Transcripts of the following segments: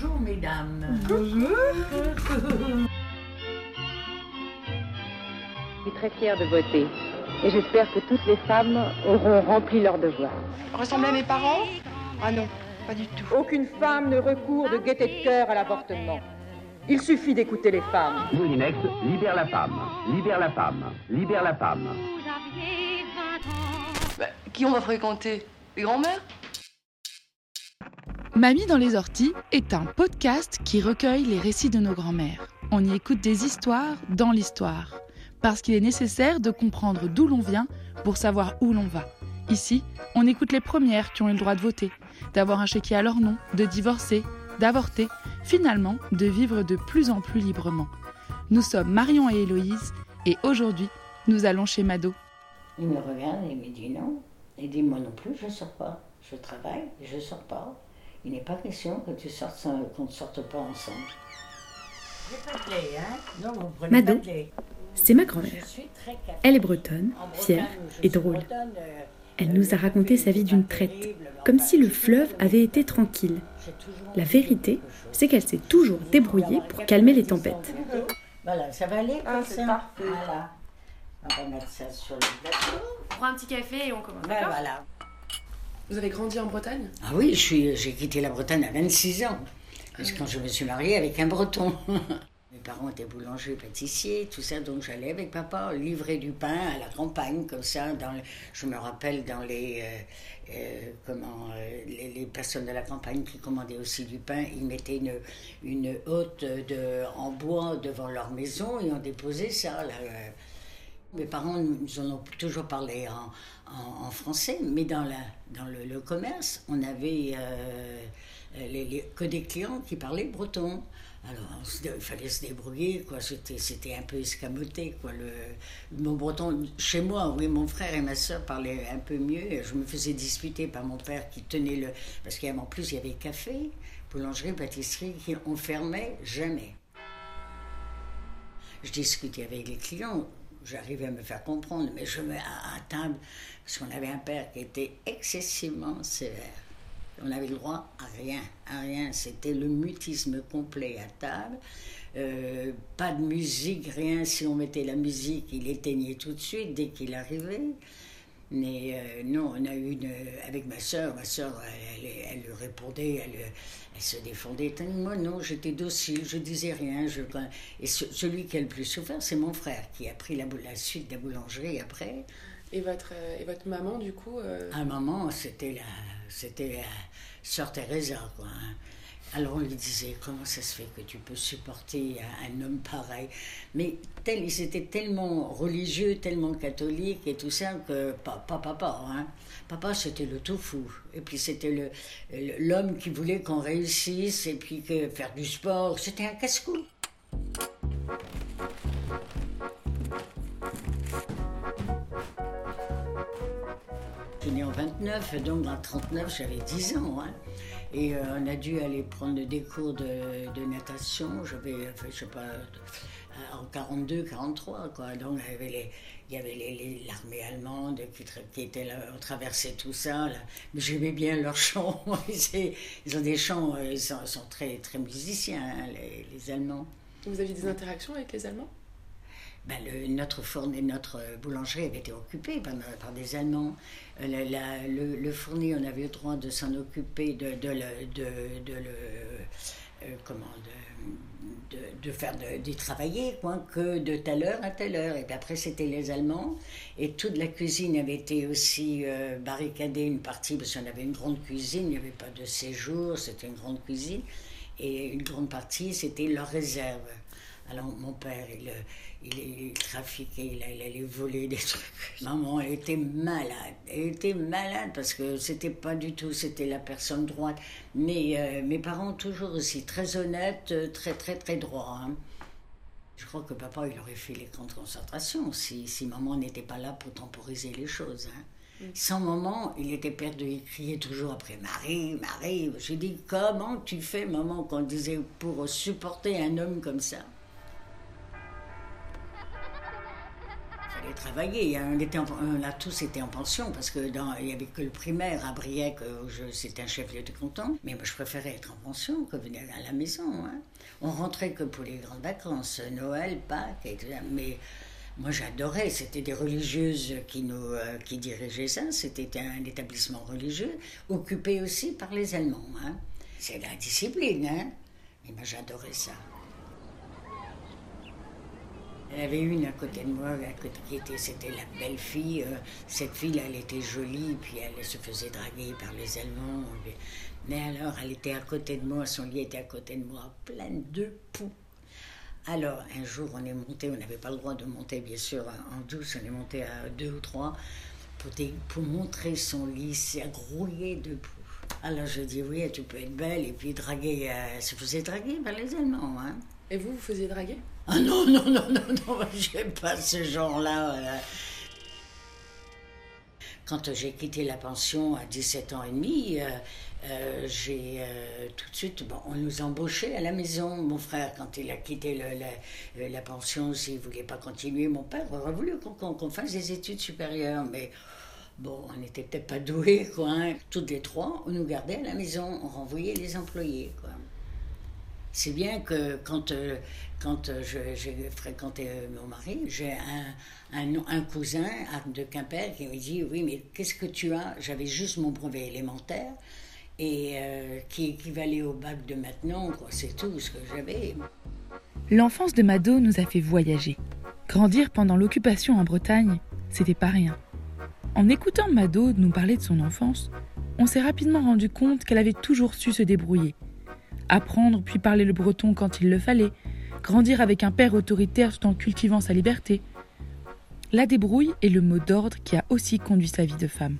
Bonjour mesdames. Bonjour. Je suis très fière de voter et j'espère que toutes les femmes auront rempli leur devoir. Ressembler à mes parents? Ah non, pas du tout. Aucune femme ne recourt de gaieté de cœur à l'avortement. Il suffit d'écouter les femmes. Moulinex libère la femme, libère la femme, libère la femme. Bah, qui on va fréquenter? Les grands-mères? Mamie dans les orties est un podcast qui recueille les récits de nos grands-mères. On y écoute des histoires dans l'histoire. Parce qu'il est nécessaire de comprendre d'où l'on vient pour savoir où l'on va. Ici, on écoute les premières qui ont eu le droit de voter, d'avoir un chéquier à leur nom, de divorcer, d'avorter, finalement de vivre de plus en plus librement. Nous sommes Marion et Héloïse et aujourd'hui, nous allons chez Mado. Il me regarde et me dit non. Il dit moi non plus, je sors pas. Je travaille, je sors pas. Il n'est pas question que tu sortes sans- qu'on ne sorte pas ensemble. J'ai pas de lait, hein? Mado. pas de lait. C'est ma grand-mère. Elle est bretonne, fière et drôle. euh, Elle euh, nous a raconté sa vie d'une traite, comme si le fleuve avait été tranquille. La vérité, c'est qu'elle s'est toujours débrouillée pour calmer les tempêtes. Voilà, ça va aller Ah, comme c'est ça? Voilà. On va mettre ça sur le plateau. On prend un petit café et on commence. Ben voilà. Vous avez grandi en Bretagne? Ah oui, j'ai quitté la Bretagne à 26 ans. Parce que quand je me suis mariée avec un breton. Mes parents étaient boulangers, pâtissiers, tout ça, donc j'allais avec papa livrer du pain à la campagne, comme ça. Je me rappelle dans les, euh, euh, comment, euh, les, personnes de la campagne qui commandaient aussi du pain, ils mettaient une, une hotte de, en bois devant leur maison et on déposait ça. Là. Mes parents nous en ont toujours parlé en, français, mais dans, le, commerce, on avait euh, que des clients qui parlaient breton. Alors, il fallait se débrouiller, quoi. C'était, un peu escamoté, quoi. Le, le mot breton, chez moi, oui, mon frère et ma soeur parlaient un peu mieux. Je me faisais disputer par mon père qui tenait le. Parce qu'en plus, il y avait café, boulangerie, pâtisserie, qui on fermait jamais. Je discutais avec les clients, j'arrivais à me faire comprendre, mais je me à, table, parce qu'on avait un père qui était excessivement sévère. On avait le droit à rien, à rien. C'était le mutisme complet à table. Euh, pas de musique, rien. Si on mettait la musique, il éteignait tout de suite dès qu'il arrivait. Mais euh, non, on a eu une. Avec ma soeur, ma soeur, elle, elle, elle lui répondait, elle, se défendait. Moi, non, j'étais docile, je disais rien. Je, et ce- celui qui a le plus souffert, c'est mon frère, qui a pris la, suite de la boulangerie après. et votre, et votre maman, du coup euh, À un moment, c'était la, c'était la sœur Teresa, quoi. hein. Alors on lui disait, comment ça se fait que tu peux supporter un, homme pareil? Mais tel, ils étaient tellement religieux, tellement catholiques et tout ça, que pas, pas papa, hein. Papa, c'était le tout fou. Et puis c'était l'homme qui voulait qu'on réussisse, et puis que faire du sport, c'était un casse-cou. Je suis née en 29, donc en 39, j'avais 10 ans. hein. Et euh, on a dû aller prendre des cours de, de natation. J'avais, enfin, je sais pas, euh, en 42, 43, quoi. Donc il y avait les- il y avait l'armée allemande qui, qui était là, on traversait tout ça. Mais j'aimais bien leurs chants. ils, ont des chants, euh, ils sont, sont très, très musiciens, hein, les, les Allemands. Vous aviez des interactions avec les Allemands? Ben, le- notre fourni, notre boulangerie avait été occupée par, par des Allemands. Le, le fourni, on avait le droit de s'en occuper, de, de, le, de, de le, euh, comment, de, faire d'y travailler, quoi, que de telle heure à telle heure. Et après, c'était les Allemands. Et toute la cuisine avait été aussi euh, barricadée, une partie, parce qu'on avait une grande cuisine, il n'y avait pas de séjour, c'était une grande cuisine. Et une grande partie, c'était leur réserve. Alors mon père, il, il, il trafiquait, il, il allait voler des trucs. Maman, était malade. Elle était malade parce que c'était pas du tout, c'était la personne droite. Mais euh, mes parents, toujours aussi très honnêtes, euh, très très très droits. hein. Je crois que papa, il aurait fait les camps de concentration si, si maman n'était pas là pour temporiser les choses. hein. Sans maman, il était perdu. Il criait toujours après Marie, Marie. J'ai dit comment tu fais, maman, qu'on disait pour supporter un homme comme ça? Fallait travaillé. On, était en- on a tous été en pension parce que dans, il y avait que le primaire à Briec, c'était un chef-lieu de canton. Mais moi, je préférais être en pension que venir à la maison. hein. On rentrait que pour les grandes vacances, Noël, Pâques et tout ça. Mais moi, j'adorais. C'était des religieuses qui nous euh, qui dirigeaient ça. C'était un établissement religieux occupé aussi par les Allemands. hein. C'est la discipline. Hein. Et moi, j'adorais ça. Elle avait une à côté de moi, à côté qui était, c'était la belle fille. euh, cette fille, elle était jolie, puis elle se faisait draguer par les Allemands. Mais alors, elle était à côté de moi, son lit était à côté de moi, pleine de poux. Alors, un jour, on est monté, on n'avait pas le droit de monter, bien sûr, en douce, on est monté à deux ou trois pour montrer son lit, c'est grouillé de poux. Alors, je dis, oui, tu peux être belle, et puis draguer, euh, elle se faisait draguer par les Allemands, hein. Et vous, vous faisiez draguer? Ah non, non, non, non, non, j'aime pas ce genre-là. euh. Quand j'ai quitté la pension à 17 ans et demi, euh, euh, j'ai euh, tout de suite, bon, on nous embauchait à la maison. Mon frère, quand il a quitté la, euh, pension, s'il voulait pas continuer, mon père aurait voulu qu'on fasse des études supérieures, mais bon, on n'était peut-être pas doués, quoi. hein. Toutes les trois, on nous gardait à la maison, on renvoyait les employés, quoi. C'est bien que quand, euh, quand euh, j'ai fréquenté euh, mon mari, j'ai un, un, un cousin de Quimper qui me dit Oui, mais qu'est-ce que tu as? J'avais juste mon brevet élémentaire et qui équivalait au bac de maintenant. C'est tout ce que j'avais. L'enfance de Mado nous a fait voyager. Grandir pendant l'occupation en Bretagne, c'était pas rien. En écoutant Mado nous parler de son enfance, on s'est rapidement rendu compte qu'elle avait toujours su se débrouiller. Apprendre puis parler le breton quand il le fallait, grandir avec un père autoritaire tout en cultivant sa liberté. La débrouille est le mot d'ordre qui a aussi conduit sa vie de femme.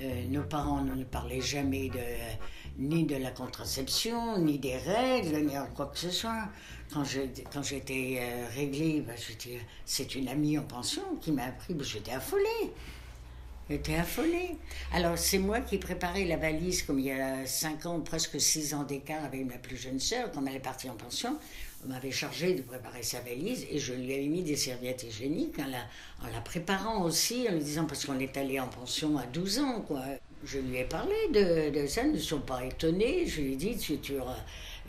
Euh, nos parents ne parlaient jamais de, ni de la contraception, ni des règles, ni quoi que ce soit. Quand j'étais euh, réglée, ben, c'est une amie en pension qui m'a appris, ben, j'étais affolée. J'étais affolée. Alors, c'est moi qui préparais la valise, comme il y a 5 ans, presque 6 ans d'écart avec ma plus jeune sœur, quand elle est partie en pension. On m'avait chargé de préparer sa valise et je lui avais mis des serviettes hygiéniques en la, préparant aussi, en lui disant, parce qu'on est allé en pension à 12 ans, quoi. Je lui ai parlé de, de ça, ils ne sont pas étonnés. Je lui ai dit, tu, tu,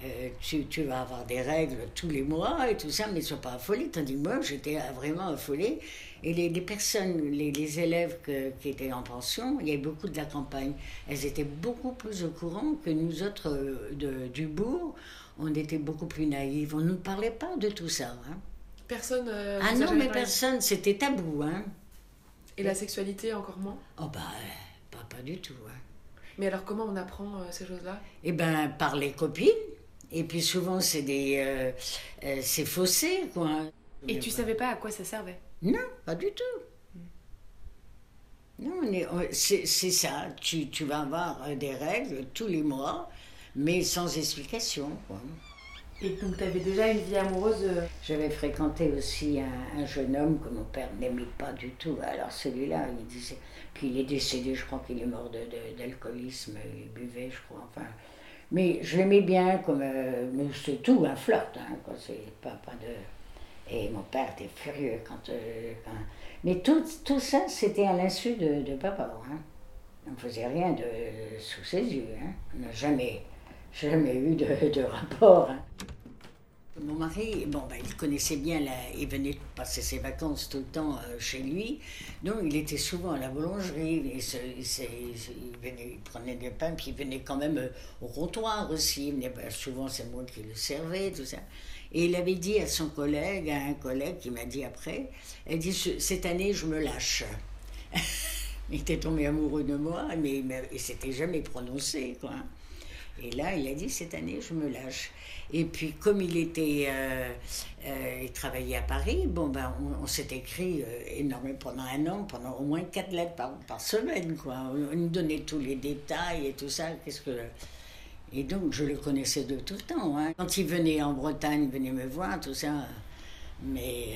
euh, tu, tu vas avoir des règles tous les mois et tout ça, mais ils ne sont pas affolés. Tandis que moi, j'étais vraiment affolée. Et les, les personnes, les, les élèves que- qui étaient en pension, il y avait beaucoup de la campagne. Elles étaient beaucoup plus au courant que nous autres euh, de, du bourg. On était beaucoup plus naïves. On ne nous parlait pas de tout ça. hein. Personne. euh, Ah non, mais personne, c'était tabou. Hein. Et la sexualité encore moins? Oh bah, euh, pas, pas du tout. Hein. Mais alors comment on apprend euh, ces choses-là? Eh ben, par les copines. Et puis souvent, c'est des... euh, euh, c'est faussé, quoi. Et tu savais pas à quoi ça servait? Non, pas du tout. Non, on est- on- c'est ça. Tu, tu vas avoir euh, des règles tous les mois, mais sans explication. quoi. Et donc tu avais déjà une vie amoureuse euh, J'avais fréquenté aussi un, un jeune homme que mon père n'aimait pas du tout. Alors celui-là, il disait. Puis il est décédé, je crois qu'il est mort de- de- d'alcoolisme, il buvait, je crois. Enfin, mais je l'aimais bien comme. euh, c'est tout, un flirt, hein, quoi. Pas, pas de. Et mon père était furieux quand. euh, quand- Mais tout, tout ça, c'était à l'insu de, de papa. Hein. On ne faisait rien de, sous ses yeux. Hein. On n'a jamais, jamais eu de, de rapport. hein. Mon mari, bon, ben, il connaissait bien, il venait passer ses vacances tout le temps euh, chez lui, donc il était souvent à la boulangerie, il, il il il prenait des pains, puis il venait quand même euh, au comptoir aussi, il ben, souvent c'est moi qui le servais, tout ça. Et il avait dit à son collègue, à un collègue qui m'a dit après, elle dit, Ce- cette année je me lâche. il était tombé amoureux de moi, mais il ne s'était jamais prononcé, quoi. Et là, il a dit cette année, je me lâche. Et puis, comme il était, euh, euh, il travaillait à Paris, bon ben, on, on s'est écrit euh, énormément pendant un an, pendant au moins quatre lettres par, par semaine, quoi. On, on nous donnait tous les détails et tout ça. Qu'est-ce que et donc, je le connaissais de tout le temps. hein. Quand il venait en Bretagne, il venait me voir, tout ça. Mais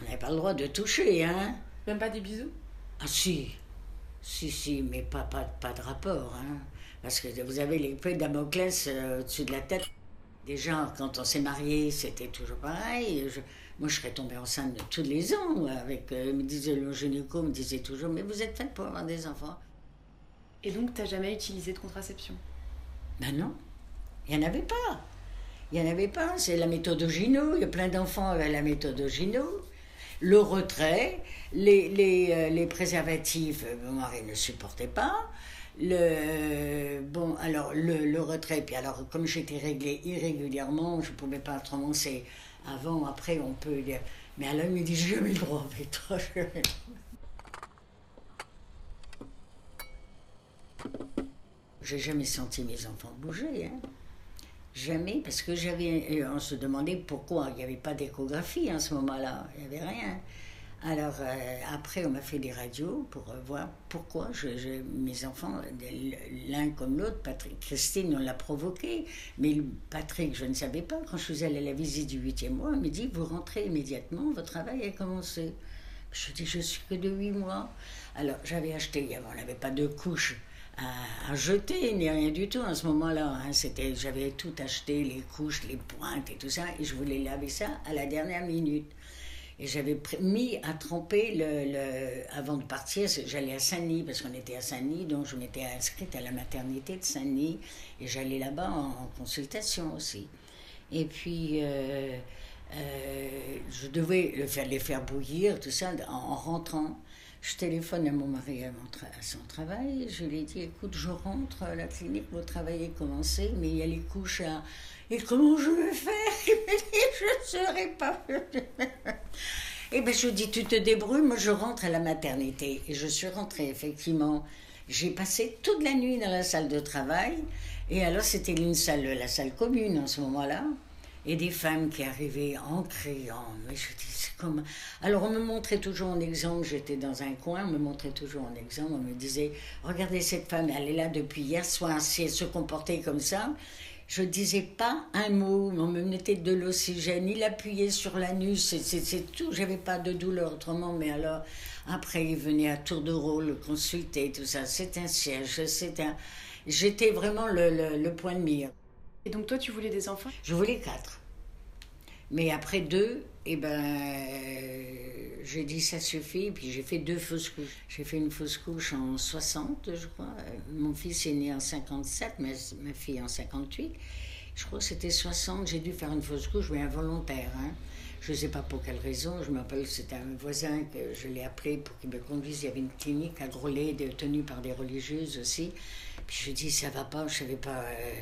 on n'avait pas le droit de toucher, hein. Même pas des bisous? Ah si, si, si, mais pas, pas, pas de rapport. Hein. Parce que vous avez l'épée de Damoclès euh, au-dessus de la tête. Déjà, quand on s'est marié, c'était toujours pareil. Je, Moi, je serais tombée enceinte tous les ans. Avec, euh, me disait le gynéco, me disait toujours, mais vous êtes faite pour avoir des enfants. Et donc, tu n'as jamais utilisé de contraception? Ben non, il n'y en avait pas. Il n'y en avait pas. C'est la méthode Gino. Il y a plein d'enfants avec la méthode Gino. Le retrait, les, les, euh, les préservatifs, euh, mon mari ne supportait pas. Le, bon, alors le, le retrait, puis alors comme j'étais réglée irrégulièrement, je pouvais pas autrement, c'est avant, après, on peut dire. Mais alors il me dit, j'ai jamais le droit toi, j'ai jamais senti mes enfants bouger, hein. Jamais, parce que j'avais. On se demandait pourquoi. Il n'y avait pas d'échographie en ce moment-là. Il n'y avait rien. Alors, euh, après, on m'a fait des radios pour euh, voir pourquoi mes enfants, l'un comme l'autre, Patrick, Christine, on l'a provoqué. Mais Patrick, je ne savais pas. Quand je suis allée à la visite du huitième mois, il me dit Vous rentrez immédiatement, votre travail a commencé. Je dis Je suis que de huit mois. Alors, j'avais acheté, on n'avait pas de couches à, à jeter, ni rien du tout en ce moment-là. hein. C'était, j'avais tout acheté, les couches, les pointes et tout ça, et je voulais laver ça à la dernière minute. Et j'avais mis à tremper le, le- avant de partir, j'allais à Saint-Denis, parce qu'on était à Saint-Denis, donc je m'étais inscrite à la maternité de Saint-Denis, et j'allais là-bas en, consultation aussi. Et puis, euh, euh, je devais le les faire bouillir, tout ça, en, en rentrant. Je téléphone à mon mari à, son travail. Je lui ai dit écoute, je rentre à la clinique, mon travail est commencé, mais il y a les couches à. Et comment je vais faire je ne serai pas. Eh bien, je dis tu te débrouilles, moi je rentre à la maternité. Et je suis rentrée, effectivement. J'ai passé toute la nuit dans la salle de travail. Et alors, c'était une salle, la salle commune en ce moment-là. Et des femmes qui arrivaient en criant. Mais je dis, c'est comme. Alors, on me montrait toujours en exemple, j'étais dans un coin, on me montrait toujours en exemple, on me disait Regardez cette femme, elle est là depuis hier soir, si elle se comportait comme ça. Je disais pas un mot, on me mettait de l'oxygène, il appuyait sur l'anus, c'est- tout, j'avais pas de douleur autrement, mais alors, après, il venait à tour de rôle consulter, tout ça, c'est un siège, c'est un. J'étais vraiment le, le, le point de mire. Et donc, toi, tu voulais des enfants? Je voulais quatre. Mais après deux, eh ben, j'ai dit ça suffit. Puis j'ai fait deux fausses couches. J'ai fait une fausse couche en 60, je crois. Euh, Mon fils est né en 57, ma, ma fille en 58. Je crois que c'était 60. J'ai dû faire une fausse couche, mais involontaire. Hein. Je ne sais pas pour quelle raison. Je m'appelle, c'était un voisin que je l'ai appelé pour qu'il me conduise. Il y avait une clinique à Grolet, tenue par des religieuses aussi. Puis je dis, ça va pas, je savais pas euh,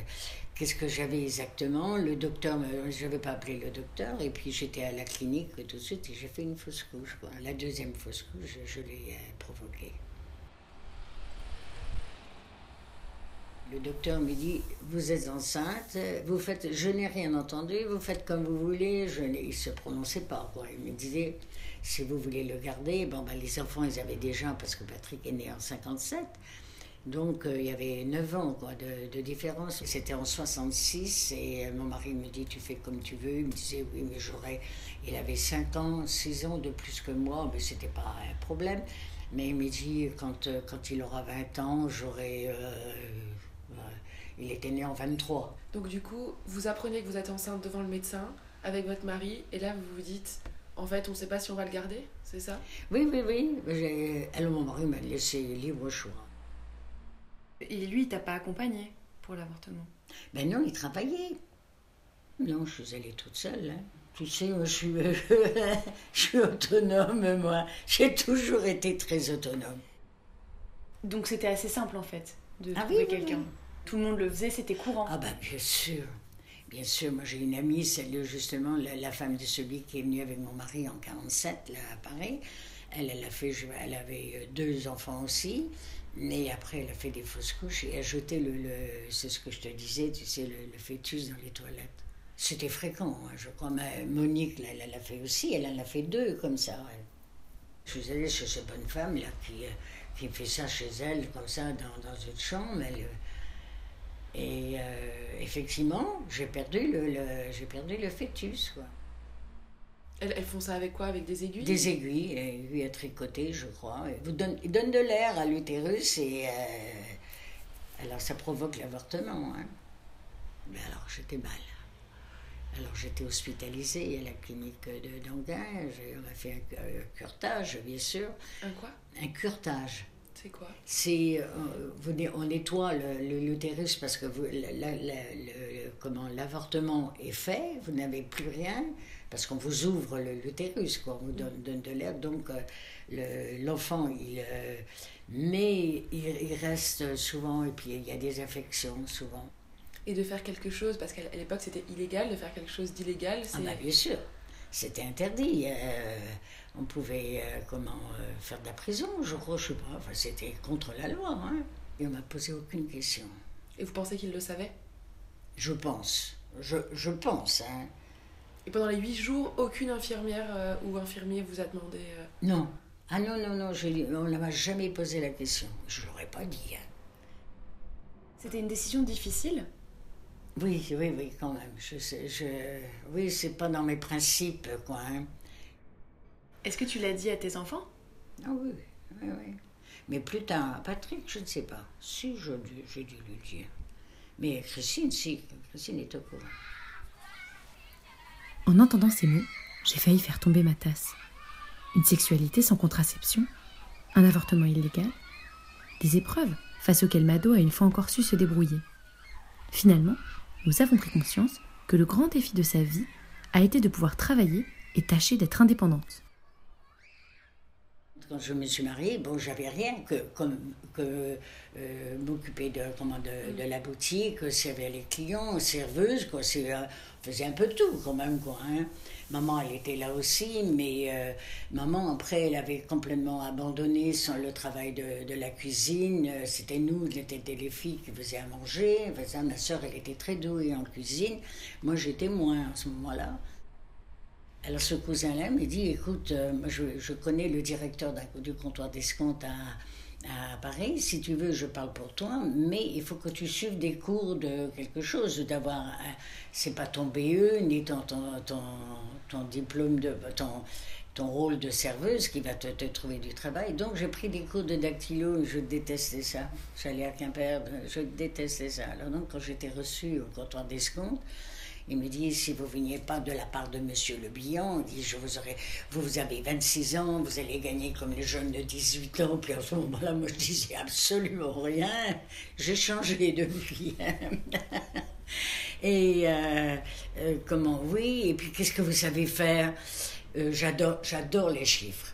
qu'est-ce que j'avais exactement? Le docteur, je n'avais pas appelé le docteur. Et puis j'étais à la clinique tout de suite et j'ai fait une fausse couche. La deuxième fausse couche, je, l'ai euh, provoquée. Le docteur me dit Vous êtes enceinte, vous faites, je n'ai rien entendu, vous faites comme vous voulez. Je il ne se prononçait pas. Il me disait Si vous voulez le garder, bon, ben, les enfants, ils avaient déjà, parce que Patrick est né en 57. Donc euh, il y avait 9 ans quoi, de, de différence. C'était en 66 et euh, mon mari me dit Tu fais comme tu veux. Il me disait Oui, mais j'aurais. Il avait 5 ans, 6 ans de plus que moi, mais c'était pas un problème. Mais il me dit Quand, euh, quand il aura 20 ans, j'aurai. euh, il était né en 23. Donc du coup, vous apprenez que vous êtes enceinte devant le médecin avec votre mari et là vous vous dites en fait on ne sait pas si on va le garder, c'est ça? Oui, oui, oui. Alors mon mari m'a laissé libre choix. Et lui, il t'a pas accompagné pour l'avortement? Ben non, il travaillait. Non, je suis allée toute seule. hein. Tu sais, moi, je suis, je suis autonome, moi. J'ai toujours été très autonome. Donc, c'était assez simple en fait de Ah trouver oui, quelqu'un. oui. Tout le monde le faisait, c'était courant. Ah ben bien sûr. Bien sûr, moi j'ai une amie, celle justement, la, la femme de celui qui est venu avec mon mari en 47, là, à Paris. Elle, elle, a fait, elle avait euh, deux enfants aussi. Et après, elle a fait des fausses couches et a jeté le, le- c'est ce que je te disais, tu sais, le, le fœtus dans les toilettes. C'était fréquent, hein, je crois. Mais Monique, elle, elle l'a fait aussi, elle en a fait deux comme ça. elle. Je suis allée chez cette bonne femme là qui, euh, qui fait ça chez elle, comme ça, dans, dans une chambre. Euh, et euh, effectivement, j'ai perdu le, le- j'ai perdu le fœtus. Quoi. Elles, elles font ça avec quoi? Avec des aiguilles? Des aiguilles, aiguilles à tricoter, je crois. Vous donne, ils donnent de l'air à l'utérus et euh, alors ça provoque l'avortement. hein. Mais alors j'étais mal. Alors j'étais hospitalisée à la clinique de d'Anguin. On a fait un, un curtage, bien sûr. Un quoi? Un curtage. C'est quoi? C'est, euh, on nettoie l'utérus parce que vous, la- la- la- le- comment l'avortement est fait, vous n'avez plus rien parce qu'on vous ouvre l'utérus, quoi, on vous donne, donne de l'air. Donc euh, le- l'enfant, il, euh, mais il, il reste souvent et puis il y a des infections souvent. Et de faire quelque chose, parce qu'à l'époque c'était illégal, de faire quelque chose d'illégal, Ah c'est... bah, bien sûr, c'était interdit. euh, on pouvait comment faire de la prison, je crois, je sais pas. Enfin, c'était contre la loi. Hein. Et on m'a posé aucune question. Et vous pensez qu'il le savait? Je pense. Je, je pense. Hein. Et pendant les huit jours, aucune infirmière euh, ou infirmier vous a demandé... euh, Non. Ah non, non, non, je, on ne m'a jamais posé la question. Je ne l'aurais pas dit. hein. C'était une décision difficile? Oui, oui, oui, quand même. Je, je, oui, c'est pas dans mes principes, quoi. hein. Est-ce que tu l'as dit à tes enfants? Ah oui, oui, oui. Mais plus tard, Patrick, je ne sais pas. Si, je dû- j'ai dû lui dire. Mais Christine, si, Christine est au courant. En entendant ces mots, j'ai failli faire tomber ma tasse. Une sexualité sans contraception, un avortement illégal, des épreuves face auxquelles Mado a une fois encore su se débrouiller. Finalement, nous avons pris conscience que le grand défi de sa vie a été de pouvoir travailler et tâcher d'être indépendante. Quand je me suis mariée, j'avais rien que, euh, m'occuper de, de, la boutique, servir les clients, serveuse, quoi. C'est, euh, faisait un peu tout quand même, quoi. hein. Maman, elle était là aussi, mais euh, maman, après, elle avait complètement abandonné son, le travail de, de la cuisine. Euh, C'était nous, c'était les filles qui faisaient à manger. Enfin, ma soeur, elle était très douée en cuisine. Moi, j'étais moins à ce moment-là. Alors ce cousin-là me dit, écoute, euh, je, je connais le directeur du comptoir d'escompte à, à Paris, si tu veux, je parle pour toi, mais il faut que tu suives des cours de quelque chose, d'avoir, c'est pas ton BE, ni ton, ton, ton, diplôme, de ton, ton rôle de serveuse qui va te, te trouver du travail. Donc j'ai pris des cours de dactylo, je détestais ça. J'allais à Quimper, je détestais ça. Alors donc quand j'étais reçue au comptoir d'escompte, il me dit, si vous veniez pas de la part de Monsieur Le dit, je vous aurais, vous, vous avez 26 ans, vous allez gagner comme les jeunes de 18 ans. Puis à ce moment-là, moi, je disais absolument rien. J'ai changé de vie. et euh, euh, comment, oui, et puis qu'est-ce que vous savez faire? Euh, j'adore les chiffres.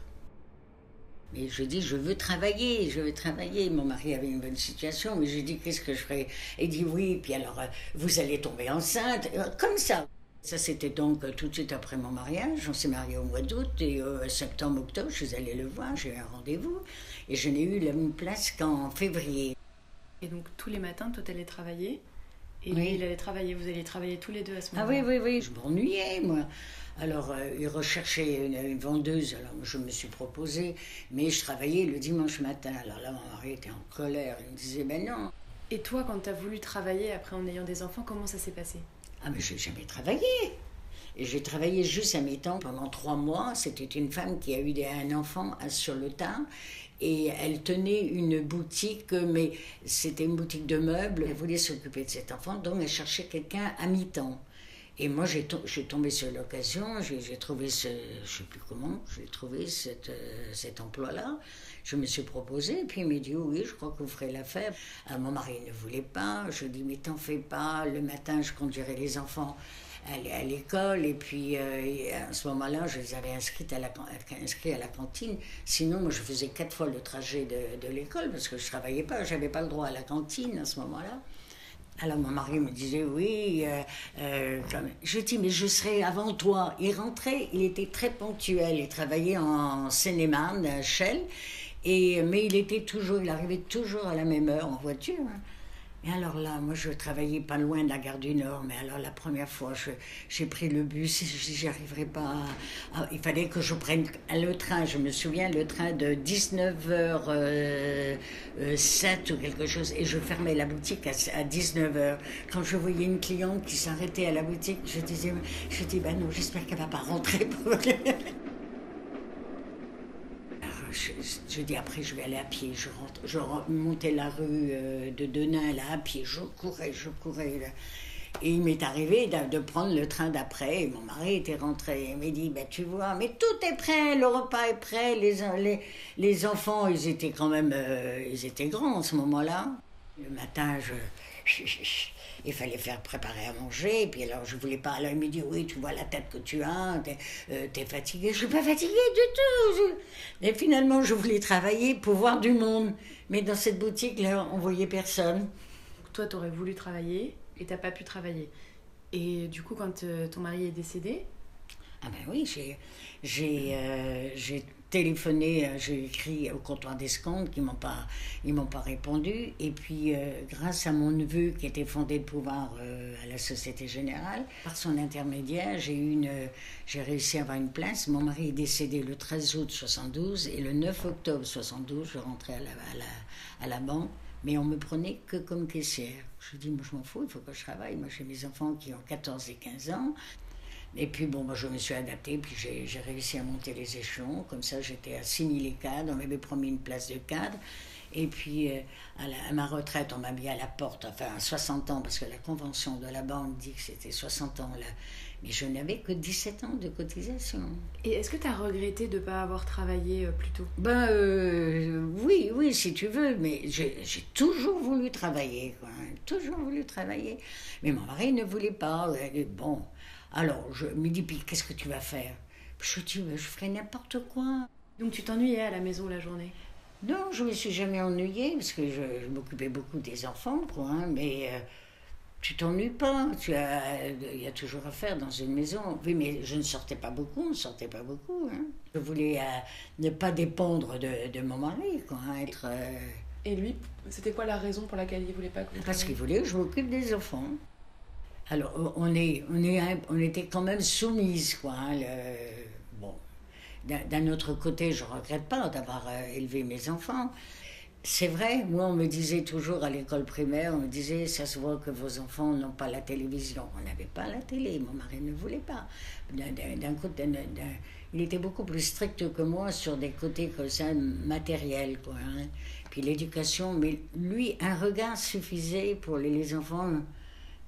Mais je dis, je veux travailler, je veux travailler. Mon mari avait une bonne situation, mais j'ai dit, qu'est-ce que je ferais? Il dit, oui, puis alors, euh, vous allez tomber enceinte, Euh, comme ça. Ça, c'était donc euh, tout de suite après mon mariage. On s'est mariés au mois d'août et euh, septembre, octobre, je suis allée le voir, j'ai eu un rendez-vous. Et je n'ai eu la même place qu'en février. Et donc tous les matins, toi, t'allais travailler. Et Oui. lui, il allait travailler. Vous alliez travailler tous les deux à ce Ah moment-là. oui, oui, oui, je m'ennuyais, moi. Alors, euh, il recherchait une, une vendeuse, alors je me suis proposée, mais je travaillais le dimanche matin. Alors là, mon mari était en colère, il me disait, ben non. Et toi, quand t'as voulu travailler après en ayant des enfants, comment ça s'est passé? Ah, mais j'ai jamais travaillé. Et j'ai travaillé juste à mi-temps pendant trois mois. C'était une femme qui a eu des- un enfant à- sur le tas. Et elle tenait une boutique, mais c'était une boutique de meubles. Elle voulait s'occuper de cet enfant, donc elle cherchait quelqu'un à mi-temps. Et moi, j'ai to- tombée sur l'occasion, j'ai trouvé ce, je sais plus comment, j'ai trouvé cette, euh, cet emploi-là. Je me suis proposée, puis il m'a dit oui, je crois que vous ferez l'affaire. Alors, mon mari ne voulait pas, je dis mais t'en fais pas, le matin je conduirai les enfants à, l'école, et puis euh, et à ce moment-là, je les avais inscrites à la, inscrits à la cantine. Sinon, moi, je faisais quatre fois le trajet de, de l'école parce que je travaillais pas, j'avais pas le droit à la cantine à ce moment-là. Alors mon mari me disait oui. euh, euh, Je dis mais je serai avant toi. Il rentrait, il était très ponctuel. Il travaillait en Seine-et-Marne, à Chelles, et mais il était toujours, il arrivait toujours à la même heure en voiture. hein. Et alors là, moi je travaillais pas loin de la gare du Nord, mais alors la première fois, j'ai pris le bus, et je dis, j'y arriverai pas. il fallait que je prenne le train, je me souviens, le train de 19h07 ou quelque chose, et je fermais la boutique à, à 19h. Quand je voyais une cliente qui s'arrêtait à la boutique, je disais, je dis, ben non, j'espère qu'elle va pas rentrer. pour- je, dis après je vais aller à pied. Je rentre, je montais la rue euh, de Denain là à pied. Je courais, je courais. Et il m'est arrivé de, prendre le train d'après. Mon mari était rentré. Il m'a dit ben, Tu vois, mais tout est prêt, le repas est prêt. Les, les, les enfants, ils étaient quand même euh, ils étaient grands en ce moment-là. Le matin, je, il fallait faire préparer à manger. Et puis alors, je voulais pas. Alors, il me dit Oui, tu vois la tête que tu as, t'es es fatiguée. Je suis pas fatiguée du tout. Et finalement, je voulais travailler pour voir du monde. Mais dans cette boutique-là, on voyait personne. Toi, tu aurais voulu travailler et t'as pas pu travailler. Et du coup, quand euh, ton mari est décédé? Ah ben oui, j'ai euh, j'ai téléphoné, euh, j'ai écrit au comptoir d'escompte, qui m'ont pas, ils m'ont pas répondu. Et puis, grâce à mon neveu qui était fondé de pouvoir à la Société Générale, par son intermédiaire, j'ai eu une, j'ai réussi à avoir une place. Mon mari est décédé le 13 août 72 et le 9 octobre 72, je rentrais à la, à la, à la banque mais on me prenait que comme caissière. Je dis, moi je m'en fous, il faut que je travaille. Moi j'ai mes enfants qui ont 14 et 15 ans. Et puis bon, moi je me suis adaptée, puis j'ai réussi à monter les échelons. Comme ça, j'étais à 6000 les cadres, on m'avait promis une place de cadre. Et puis euh, à, ma retraite, on m'a mis à la porte, enfin à 60 ans, parce que la convention de la banque dit que c'était 60 ans là, mais je n'avais que 17 ans de cotisation. Et est-ce que tu as regretté de ne pas avoir travaillé euh, plus tôt? Ben euh, oui, oui, si tu veux, mais j'ai toujours voulu travailler, quoi, hein, toujours voulu travailler. Mais mon mari ne voulait pas. Bon, alors je me dis, puis qu'est-ce que tu vas faire? Je dis, je ferai n'importe quoi. Donc tu t'ennuyais à la maison la journée? Non, je ne me suis jamais ennuyée, parce que je, m'occupais beaucoup des enfants, quoi, hein, mais... Euh, tu t'ennuies pas, tu as, il y a toujours à faire dans une maison. Oui, mais je ne sortais pas beaucoup, on ne sortait pas beaucoup. Hein. Je voulais euh, ne pas dépendre de, de mon mari, quoi, hein, être... Euh, Et lui, c'était quoi la raison pour laquelle il voulait pas que Parce qu'il voulait que je m'occupe des enfants. Alors, on, est, on, est, on était quand même soumise, quoi. Hein, bon, d'un autre côté, je regrette pas d'avoir euh, élevé mes enfants. C'est vrai, moi on me disait toujours à l'école primaire, on me disait, ça se voit que vos enfants n'ont pas la télévision. On n'avait pas la télé, mon mari ne voulait pas. D'un côté, il était beaucoup plus strict que moi sur des côtés que ça, matériels, quoi. Hein. Puis l'éducation, mais lui, un regard suffisait pour les, enfants.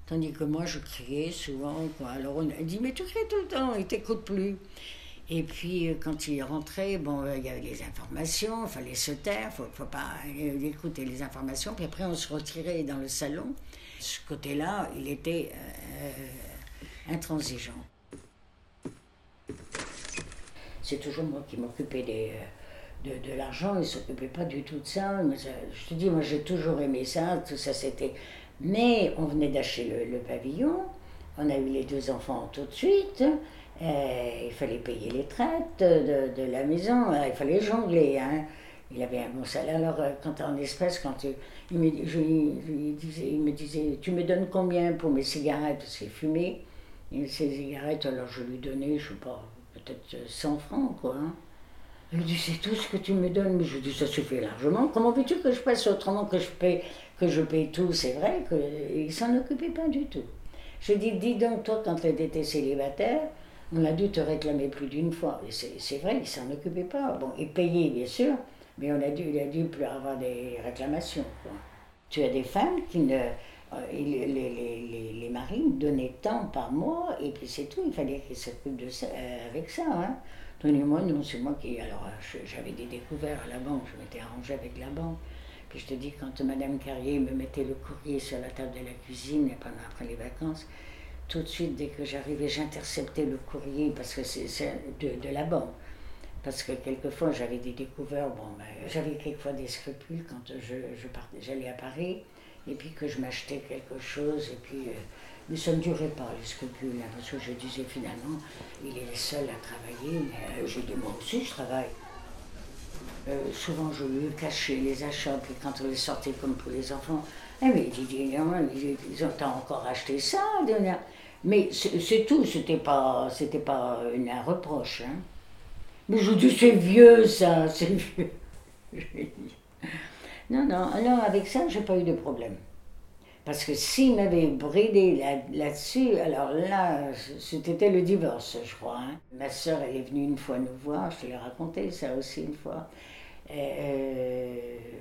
Tandis que moi, je criais souvent, quoi. Alors on a dit, mais tu cries tout le temps, il t'écoute plus. Et puis, euh, quand il rentrait, bon, euh, il y avait les informations, il fallait se taire, il ne faut, pas euh, écouter les informations. Puis après, on se retirait dans le salon. Ce côté-là, il était intransigeant. C'est toujours moi qui m'occupais des, de, l'argent, il ne s'occupait pas du tout de ça. Je te dis, moi j'ai toujours aimé ça, tout ça c'était. Mais on venait d'acheter le, pavillon, on a eu les deux enfants tout de suite. Euh, il fallait payer les traites de, la maison, euh, il fallait jongler. Hein. Il avait un bon salaire. Alors, euh, quand en espèce, quand il, me, je, il me disait Tu me donnes combien pour mes cigarettes? Parce qu'il fumait. Et ces cigarettes, alors je lui donnais, je sais pas, peut-être 100 francs, quoi. Hein. Il me dit C'est tout ce que tu me donnes. Mais je dis Ça suffit largement. Comment veux-tu que je passe autrement que je paye, que je paye tout C'est vrai qu'il s'en occupait pas du tout. Je dis Dis donc, toi, quand tu étais célibataire, on a dû te réclamer plus d'une fois. C'est vrai, il s'en occupait pas. Bon, il payait, bien sûr, mais on a dû, il a dû plus avoir des réclamations. Tu as des femmes qui ne. Euh, les, les, les, maris donnaient tant par mois, et puis c'est tout, il fallait qu'ils s'occupent de ça, euh, avec ça. Hein. moi, non, c'est moi qui. Alors, j'avais des découvertes à la banque, je m'étais arrangée avec la banque. Puis je te dis, quand Madame Carrier me mettait le courrier sur la table de la cuisine pendant après les vacances, tout de suite, dès que j'arrivais, j'interceptais le courrier parce que c'est de, la banque. Parce que quelquefois, j'avais des découvertes. Bon, ben, j'avais quelquefois des scrupules quand je, je j'allais à Paris, et puis que je m'achetais quelque chose, et puis. Euh, mais ça ne durait pas, les scrupules, hein, parce que je disais finalement, il est le seul à travailler, mais euh, j'ai dit, moi aussi, je travaille. Euh, souvent, je lui cachais les achats, quand on les sortait comme pour les enfants, eh, mais il dit, ils ont encore acheté ça, mais c'est tout, c'était pas, pas un reproche. Hein. Mais je dis, c'est vieux ça, c'est vieux. non, non, non, avec ça, j'ai pas eu de problème. Parce que s'il m'avait bridé là-dessus, alors là, c'était le divorce, je crois. Hein. Ma soeur, elle est venue une fois nous voir, je l'ai raconté ça aussi une fois. Euh,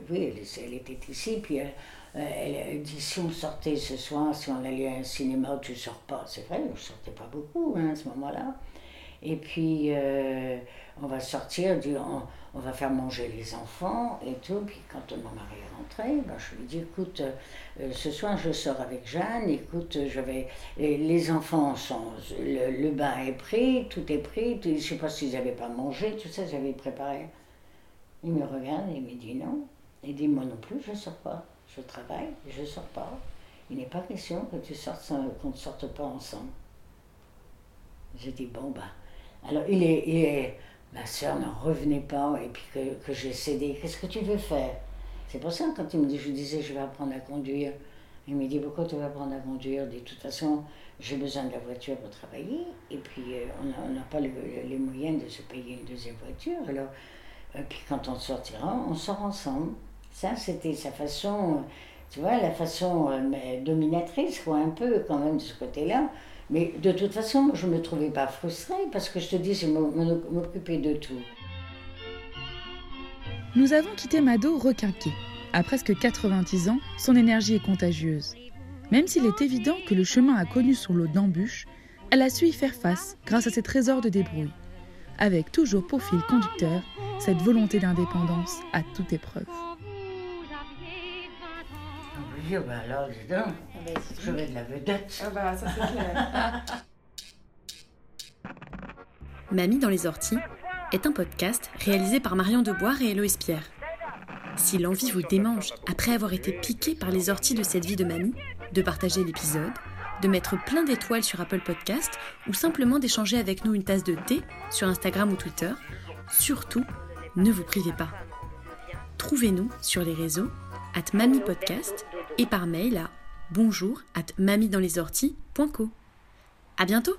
oui, elle, était ici, puis elle, elle dit si on sortait ce soir, si on allait à un cinéma, tu sors pas. C'est vrai, je sortais pas beaucoup hein, à ce moment-là. Et puis, euh, on va sortir, on, on va faire manger les enfants et tout. Puis quand mon mari est rentré, ben, je lui dis, écoute, euh, ce soir je sors avec Jeanne, écoute, je vais... et les enfants sont... Le, le bain est pris, tout est pris, je ne sais pas s'ils n'avaient pas mangé, tout ça, j'avais préparé. Il me regarde et il me dit non. Il dit, moi non plus, je ne sors pas. Je travaille, je ne sors pas. Il n'est pas question que tu sortes qu'on ne sorte pas ensemble. J'ai dit, bon, bah. Alors, il est, il est- ma soeur n'en revenait pas, et puis que, que j'ai cédé. Qu'est-ce que tu veux faire? C'est pour ça, quand il me dit, je disais, je vais apprendre à conduire. Il me dit, pourquoi tu vas apprendre à conduire? De toute façon, j'ai besoin de la voiture pour travailler, et puis euh, on n'a- pas le- les moyens de se payer une deuxième voiture. Alors, euh, puis quand on sortira, on sort ensemble. Ça, c'était sa façon, euh, tu vois, la façon dominatrice, quoi, un peu quand même de ce côté-là. Mais de toute façon, je ne me trouvais pas frustrée parce que je te dis, je m'occupais de tout. Nous avons quitté Mado requinqué. À presque 90 ans, son énergie est contagieuse. Même s'il est évident que le chemin a connu son lot d'embûches, elle a su y faire face grâce à ses trésors de débrouille. Avec toujours pour fil conducteur cette volonté d'indépendance à toute épreuve. Dire, ben alors, dis donc, je vais de la vedette. Ah bah ça c'est clair. Mamie dans les orties est un podcast réalisé par Marion Deboire et Héloïse Pierre. Si l'envie vous démange après avoir été piqué par les orties de cette vie de mamie, de partager l'épisode, de mettre plein d'étoiles sur Apple Podcast ou simplement d'échanger avec nous une tasse de thé sur Instagram ou Twitter, surtout, ne vous privez pas. Trouvez-nous sur les réseaux at mamipodcast et par mail à bonjour at mamiedanslesorties.co. À bientôt!